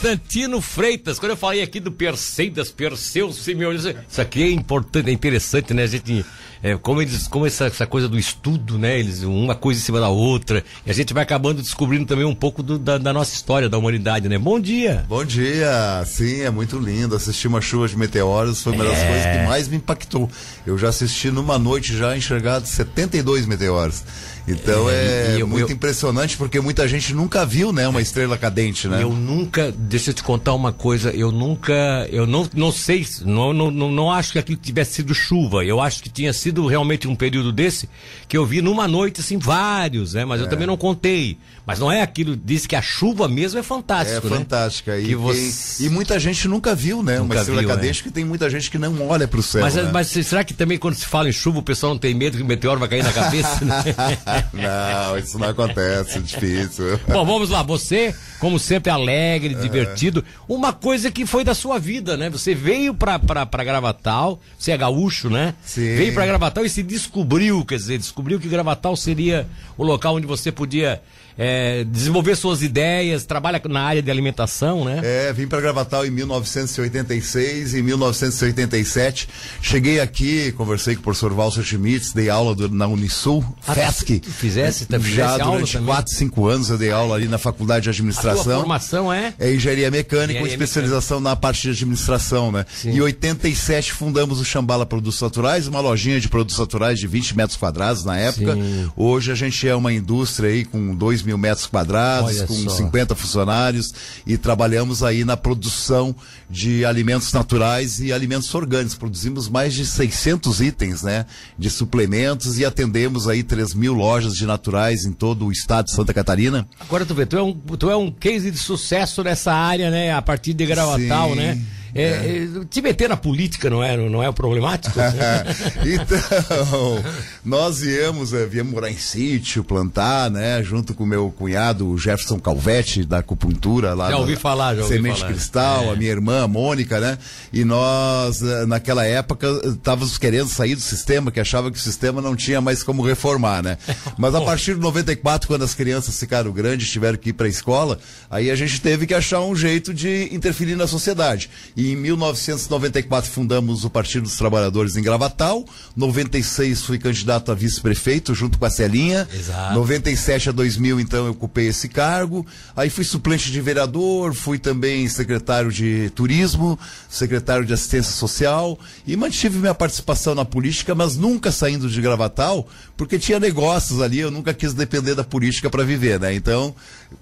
Constantino Freitas. Quando eu falei aqui do Perseidas, Perseu, Simeone, isso aqui é importante, é interessante, né? A gente é, como eles, como essa, essa, coisa do estudo, né? Eles, uma coisa em cima da outra. E a gente vai acabando descobrindo também um pouco do, da, da, nossa história, da humanidade, né? Bom dia! Bom dia! Sim, é muito lindo. Assistir uma chuva de meteoros foi uma das é... coisas que mais me impactou. Eu já assisti numa noite já enxergado 72 meteoros. Então é, é eu, muito eu, impressionante porque muita gente nunca viu, né, uma estrela cadente, né? Eu nunca, deixa eu te contar uma coisa, eu nunca, eu não, não sei, não, não, não, não acho que aquilo tivesse sido chuva. Eu acho que tinha sido realmente um período desse que eu vi numa noite assim vários, né? Mas é. eu também não contei. Mas não é aquilo, diz que a chuva mesmo é fantástica, é né? fantástica. E, você... e, muita gente nunca viu, né? Nunca uma estrela viu, cadente é. que tem muita gente que não olha para o céu. Mas, né? mas será que também quando se fala em chuva o pessoal não tem medo que o meteoro vai cair na cabeça? Né? não, isso não acontece, é difícil. Bom, vamos lá. Você, como sempre, alegre, é. divertido. Uma coisa que foi da sua vida, né? Você veio para Gravatal, você é gaúcho, né? Sim. Veio para Gravatal e se descobriu, quer dizer, descobriu que Gravatal seria o local onde você podia é, desenvolver suas ideias, trabalha na área de alimentação, né? É, vim para Gravatal em 1986, em 1987 cheguei aqui, conversei com o professor Walter Schmitz, dei aula do, na Unisul, ah, FESC. Fizesse também? Já durante 4, 5 anos eu dei aula ali na Faculdade de Administração. A formação é? É Engenharia Mecânica engenharia com especialização mecânica. na parte de administração, né? Sim. Em 87 fundamos o Chambala Produtos Naturais, uma lojinha de produtos naturais de 20 metros quadrados na época. Sim. Hoje a gente é uma indústria aí com 2 2 mil metros quadrados, Olha com só. 50 funcionários e trabalhamos aí na produção de alimentos naturais e alimentos orgânicos. Produzimos mais de 600 itens, né, de suplementos e atendemos aí 3 mil lojas de naturais em todo o estado de Santa Catarina. Agora tu vê, tu é um, tu é um case de sucesso nessa área, né, a partir de Gravatal, Sim. né? É, é. Te meter na política não é, não é problemático? então, nós viemos, é, viemos morar em sítio, plantar, né? Junto com meu cunhado Jefferson Calvete, da acupuntura lá. Já ouvi falar, já ouvi Semente falar. Cristal, é. a minha irmã, a Mônica, né? E nós, é, naquela época, estávamos querendo sair do sistema, que achava que o sistema não tinha mais como reformar, né? Mas a partir de 94, quando as crianças ficaram grandes, tiveram que ir para a escola, aí a gente teve que achar um jeito de interferir na sociedade. E em 1994 fundamos o Partido dos Trabalhadores em Gravatal. 96 fui candidato a vice-prefeito junto com a Celinha. Exato. 97 a 2000 então eu ocupei esse cargo. Aí fui suplente de vereador, fui também secretário de turismo, secretário de assistência social e mantive minha participação na política, mas nunca saindo de Gravatal, porque tinha negócios ali, eu nunca quis depender da política para viver, né? Então,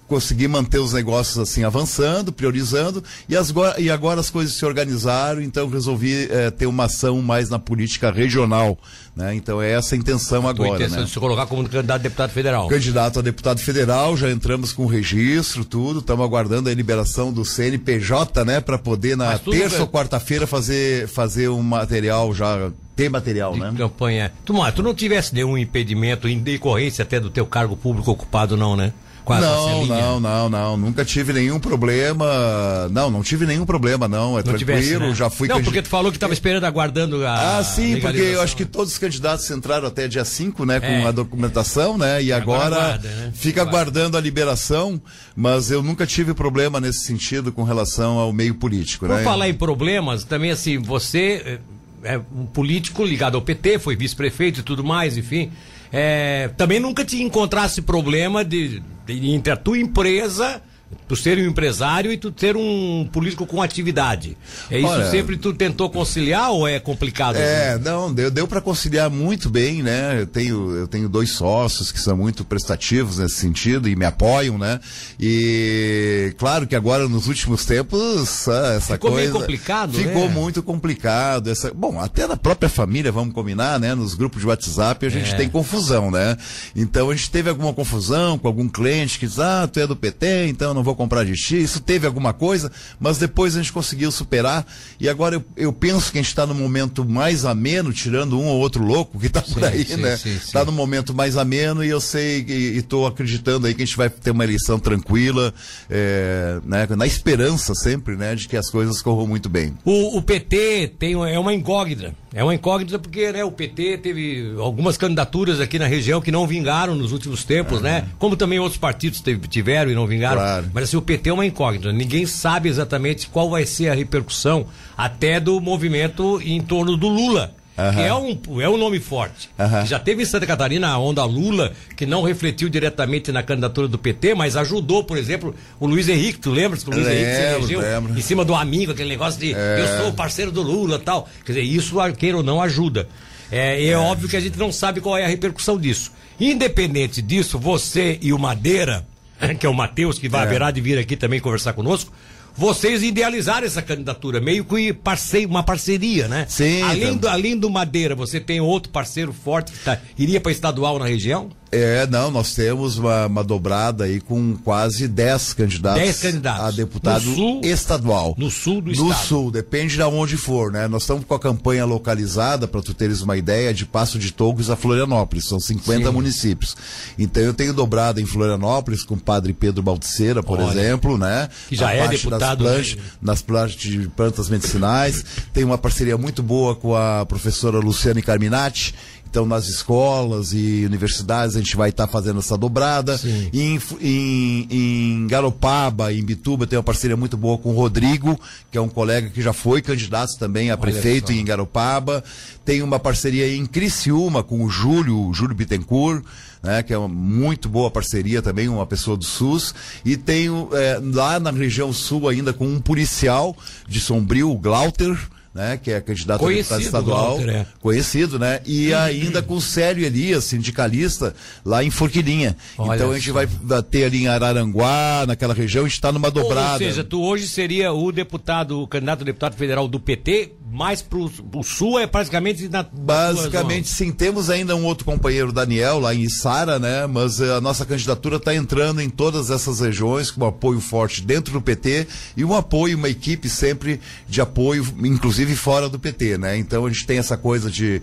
consegui manter os negócios assim avançando, priorizando e, as, e agora as coisas se organizaram, então resolvi é, ter uma ação mais na política regional. Né? Então é essa a intenção a agora. A intenção né? de se colocar como candidato a deputado federal. Candidato a deputado federal, já entramos com o registro, tudo, estamos aguardando a liberação do CNPJ, né, para poder na terça bem. ou quarta-feira fazer, fazer um material já tem material, de né? campanha. Tu, tu não tivesse nenhum impedimento em decorrência até do teu cargo público ocupado, não, né? Quase não, não, não, não. Nunca tive nenhum problema. Não, não tive nenhum problema, não. É não tranquilo, tivesse, né? já fui. Não, porque tu falou que estava esperando, aguardando a. Ah, sim, porque eu acho que todos os candidatos entraram até dia 5, né, com é. a documentação, né? E agora, agora aguarda, né? fica Aguarda. aguardando a liberação, mas eu nunca tive problema nesse sentido com relação ao meio político, Por né? falar em problemas, também assim, você é um político ligado ao PT, foi vice-prefeito e tudo mais, enfim. É, também nunca te encontrasse problema de, de, entre a tua empresa tu ser um empresário e tu ser um político com atividade. É isso Olha, sempre tu tentou conciliar ou é complicado? É, assim? não, deu, deu para conciliar muito bem, né? Eu tenho, eu tenho dois sócios que são muito prestativos nesse sentido e me apoiam, né? E claro que agora nos últimos tempos essa ficou coisa meio complicado, ficou né? muito complicado. Essa, bom, até na própria família, vamos combinar, né? Nos grupos de WhatsApp a gente é. tem confusão, né? Então a gente teve alguma confusão com algum cliente que diz, ah, tu é do PT, então não vou comprar de X. Isso teve alguma coisa, mas depois a gente conseguiu superar. E agora eu, eu penso que a gente está no momento mais ameno, tirando um ou outro louco que está por aí, sim, né? Está no momento mais ameno e eu sei e estou acreditando aí que a gente vai ter uma eleição tranquila, é, né? na esperança sempre, né, de que as coisas corram muito bem. O, o PT tem, é uma incógnita É uma incógnita porque né, o PT teve algumas candidaturas aqui na região que não vingaram nos últimos tempos, né? Como também outros partidos teve, tiveram e não vingaram. Claro. Mas assim, o PT é uma incógnita. Ninguém sabe exatamente qual vai ser a repercussão até do movimento em torno do Lula. Que é um, é um nome forte. Já teve em Santa Catarina a onda Lula, que não refletiu diretamente na candidatura do PT, mas ajudou, por exemplo, o Luiz Henrique. Tu lembras que o Luiz lembro, Henrique se elegeu lembro. em cima do amigo, aquele negócio de é. eu sou parceiro do Lula tal. Quer dizer, isso, queira ou não, ajuda. É, é, é óbvio que a gente não sabe qual é a repercussão disso. Independente disso, você e o Madeira, que é o Matheus, que vai, é. haverá de vir aqui também conversar conosco, vocês idealizaram essa candidatura, meio que parceiro, uma parceria, né? Sim. Além, então. do, além do Madeira, você tem outro parceiro forte que tá, iria para estadual na região? É, não, nós temos uma, uma dobrada aí com quase 10 candidatos, 10 candidatos a deputado no sul, estadual. No sul do no estado. No sul, depende de onde for, né? Nós estamos com a campanha localizada, para tu teres uma ideia, de Passo de Togos a Florianópolis, são 50 Sim. municípios. Então eu tenho dobrado em Florianópolis com o padre Pedro Balticeira, por Olha, exemplo, né? Que já é deputado. Das plantas, nas plantas de plantas medicinais. tem uma parceria muito boa com a professora Luciane Carminati, então, nas escolas e universidades, a gente vai estar tá fazendo essa dobrada. Em, em, em, Garopaba, em Bituba, tem uma parceria muito boa com o Rodrigo, que é um colega que já foi candidato também a Olha prefeito em Garopaba. Tem uma parceria em Criciúma com o Júlio, Júlio Bittencourt. Né, que é uma muito boa parceria também, uma pessoa do SUS. E tenho é, lá na região sul ainda com um policial de Sombrio, o Glauter, né, que é candidato conhecido, a deputado estadual, Walter, é. conhecido, né? E ainda com o Célio Elias, sindicalista, lá em Forquilinha. Olha então a gente só. vai ter ali em Araranguá, naquela região, a gente está numa dobrada. Ou seja, tu hoje seria o deputado, o candidato a deputado federal do PT, mais pro, pro sul é praticamente na Basicamente, sim. Temos ainda um outro companheiro, Daniel, lá em Içara, né? Mas eh, a nossa candidatura está entrando em todas essas regiões, com um apoio forte dentro do PT e um apoio, uma equipe sempre de apoio, inclusive fora do PT, né? Então a gente tem essa coisa de.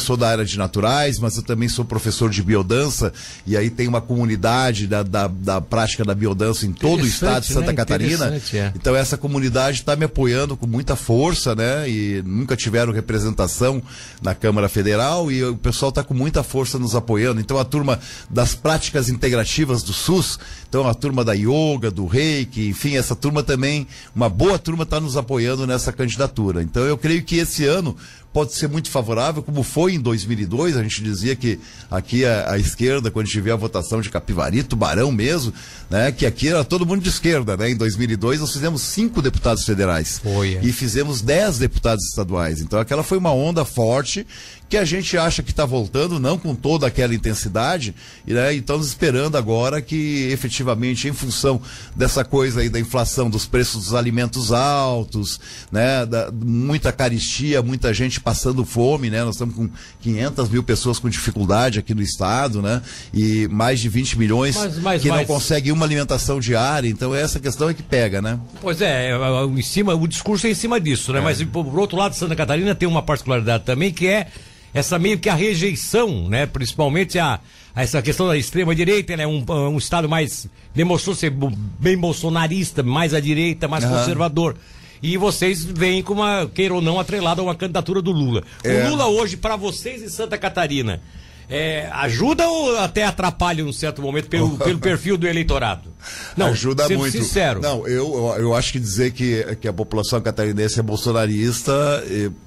Sou da área de naturais, mas eu também sou professor de biodança, e aí tem uma comunidade da, da, da prática da biodança em todo o estado de Santa né? Catarina. É. Então essa comunidade está me apoiando com muita força, né? E nunca tiveram representação na Câmara Federal e o pessoal está com muita força nos apoiando. Então a turma das práticas integrativas do SUS, então a turma da yoga, do reiki, enfim, essa turma também, uma boa turma está nos apoiando nessa candidatura. Então eu creio que esse ano pode ser muito favorável, como foi em 2002. A gente dizia que aqui à, à esquerda, quando a vê a votação de Capivari, Tubarão mesmo, né, que aqui era todo mundo de esquerda. Né? Em 2002 nós fizemos cinco deputados federais foi, é. e fizemos dez deputados estaduais. Então aquela foi uma onda forte que a gente acha que está voltando, não com toda aquela intensidade, né? e estamos esperando agora que efetivamente, em função dessa coisa aí da inflação, dos preços dos alimentos altos, né? Da, muita caristia, muita gente passando fome, né? Nós estamos com 500 mil pessoas com dificuldade aqui no estado, né? E mais de 20 milhões mas, mas, que mas... não conseguem uma alimentação diária, então essa questão é que pega, né? Pois é, é, é em cima, o discurso é em cima disso, né? É. Mas por outro lado, Santa Catarina tem uma particularidade também que é essa meio que a rejeição, né? Principalmente a, a essa questão da extrema direita, né? Um, um estado mais demonstrou ser bem bolsonarista, mais à direita, mais uhum. conservador. E vocês vêm com uma, queira ou não, atrelada a uma candidatura do Lula. É. O Lula hoje, para vocês em Santa Catarina, é, ajuda ou até atrapalha em um certo momento pelo, pelo perfil do eleitorado? Não, ajuda muito. sincero. Não, eu, eu acho que dizer que, que a população catarinense é bolsonarista,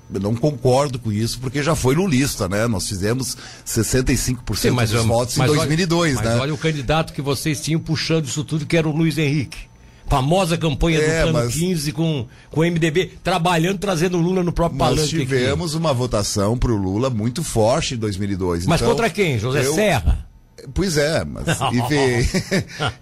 não concordo com isso, porque já foi lulista, né? Nós fizemos 65% Sim, mas, dos votos mas em 2002, olha, né? Mas olha o candidato que vocês tinham puxando isso tudo, que era o Luiz Henrique famosa campanha é, do Plano mas... 15 com, com o MDB, trabalhando, trazendo o Lula no próprio Nós palanque. Nós tivemos aqui. uma votação para o Lula muito forte em 2002. Mas então, contra quem? José eu... Serra? Pois é, mas enfim,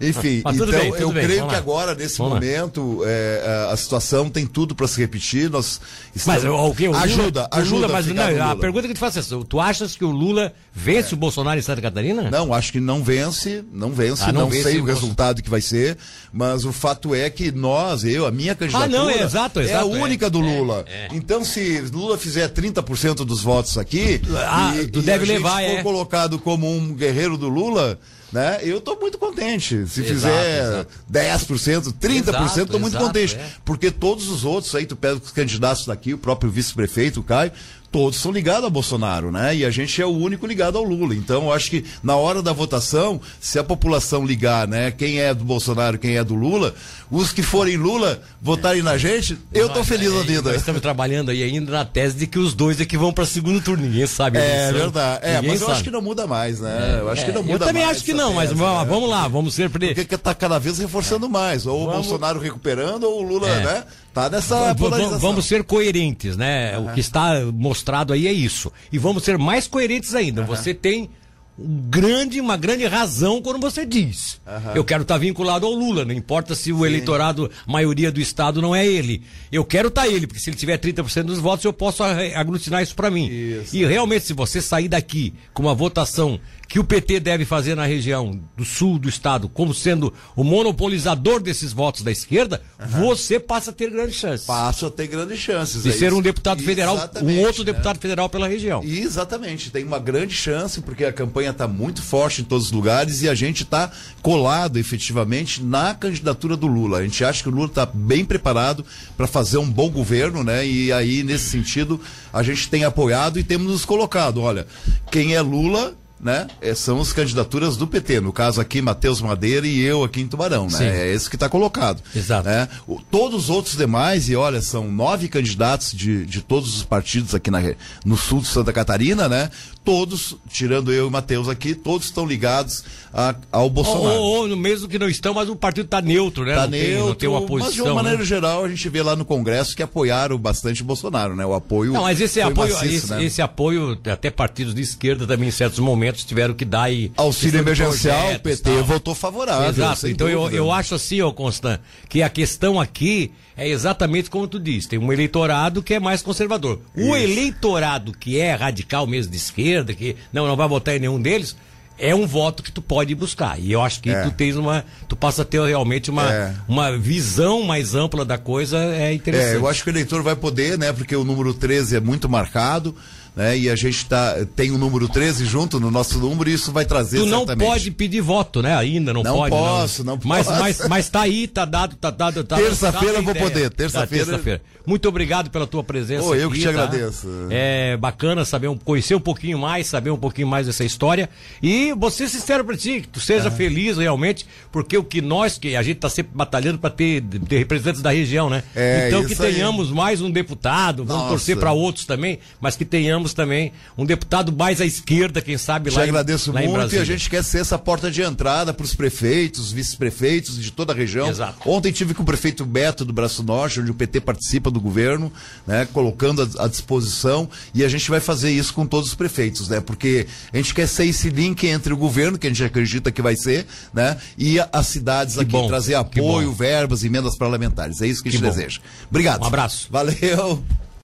enfim mas então bem, eu bem, creio que agora nesse vamos momento é, a situação tem tudo para se repetir. Nós estamos... Mas o que o Lula, ajuda, o ajuda. Lula, mas não, a pergunta que te faço é: tu achas que o Lula vence é. o Bolsonaro em Santa Catarina? Não, acho que não vence, não vence, ah, não, não vence sei o resultado que vai ser, mas o fato é que nós, eu, a minha candidatura ah, não, é, exato, exato, é a única é, do Lula. É, é. Então se Lula fizer 30% dos votos aqui, ah, e, tu e deve levar, for é. colocado como um guerreiro do Lula, né? Eu estou muito contente. Se exato, fizer exato. 10%, 30%, estou muito contente. É. Porque todos os outros aí, tu pega os candidatos daqui, o próprio vice-prefeito, o Caio, todos são ligados a Bolsonaro, né? E a gente é o único ligado ao Lula. Então, eu acho que na hora da votação, se a população ligar, né, quem é do Bolsonaro, quem é do Lula, os que forem Lula votarem na gente, eu tô feliz na vida. Nós estamos trabalhando aí ainda na tese de que os dois é que vão para segundo turno. Ninguém sabe. É verdade. É, mas eu acho que não muda mais, né? É, eu acho que não muda mais. Eu também acho que não, mas tese, né? vamos lá, vamos ser. Porque tá cada vez reforçando mais. Ou vamos... o Bolsonaro recuperando, ou o Lula, é. né? Tá nessa polarização. Vamos ser coerentes, né? O que está mostrado aí é isso. E vamos ser mais coerentes ainda. Uhum. Você tem grande, uma grande razão quando você diz. Uhum. Eu quero estar tá vinculado ao Lula, não importa se o Sim. eleitorado, maioria do Estado não é ele. Eu quero estar tá ele, porque se ele tiver 30% dos votos, eu posso aglutinar isso para mim. Isso. E realmente, se você sair daqui com uma votação que o PT deve fazer na região do sul do estado, como sendo o monopolizador desses votos da esquerda, uhum. você passa a ter grandes chances. Passa a ter grandes chances. De é ser isso. um deputado federal, Exatamente, um outro né? deputado federal pela região. Exatamente, tem uma grande chance, porque a campanha está muito forte em todos os lugares e a gente está colado efetivamente na candidatura do Lula. A gente acha que o Lula está bem preparado para fazer um bom governo, né? E aí, nesse sentido, a gente tem apoiado e temos nos colocado. Olha, quem é Lula né? É, são as candidaturas do PT. No caso aqui, Matheus Madeira e eu aqui em Tubarão, né? Sim. É esse que está colocado. Exato. Né? O, todos os outros demais, e olha, são nove candidatos de, de todos os partidos aqui na, no sul de Santa Catarina, né? Todos, tirando eu e Matheus aqui, todos estão ligados a, ao Bolsonaro. Ou, ou, mesmo que não estão, mas o partido está neutro, né? Tá não neutro, tem, não tem uma posição. Mas de uma maneira né? geral, a gente vê lá no Congresso que apoiaram bastante o Bolsonaro, né? O apoio. Não, mas esse apoio, maciço, esse, né? esse apoio, até partidos de esquerda também em certos momentos tiveram que dar aí. Auxílio emergencial, o PT tal. votou favorável. Exato. Então eu, eu acho assim, ô Constant, que a questão aqui é exatamente como tu disse. Tem um eleitorado que é mais conservador. O eleitorado que é radical mesmo de esquerda, que não, não vai votar em nenhum deles, é um voto que tu pode buscar. E eu acho que é. tu tens uma. Tu passa a ter realmente uma, é. uma visão mais ampla da coisa, é interessante. É, eu acho que o eleitor vai poder, né? Porque o número 13 é muito marcado né? E a gente tá, tem o número 13 junto no nosso número e isso vai trazer Tu não certamente. pode pedir voto, né? Ainda não, não pode. Posso, não, não mas, posso, mas, mas tá aí, tá dado, tá dado, tá Terça-feira vou poder, terça-feira. Tá, terça Muito obrigado pela tua presença. Oh, eu aqui, que te tá? agradeço. É bacana saber, conhecer um pouquinho mais, saber um pouquinho mais dessa história. E você sincero pra ti, que tu seja é. feliz realmente, porque o que nós, que a gente tá sempre batalhando para ter, ter, representantes da região, né? É, então que tenhamos aí. mais um deputado, vamos Nossa. torcer para outros também, mas que tenhamos também um deputado mais à esquerda, quem sabe Te lá. Te agradeço em, muito e a gente quer ser essa porta de entrada para os prefeitos, vice-prefeitos de toda a região. Exato. Ontem tive com o prefeito Beto do Braço Norte, onde o PT participa do governo, né, colocando à disposição e a gente vai fazer isso com todos os prefeitos, né? Porque a gente quer ser esse link entre o governo, que a gente acredita que vai ser, né, e as cidades que aqui, bom, trazer apoio, verbas, emendas parlamentares. É isso que a gente deseja. Obrigado. Um abraço. Valeu.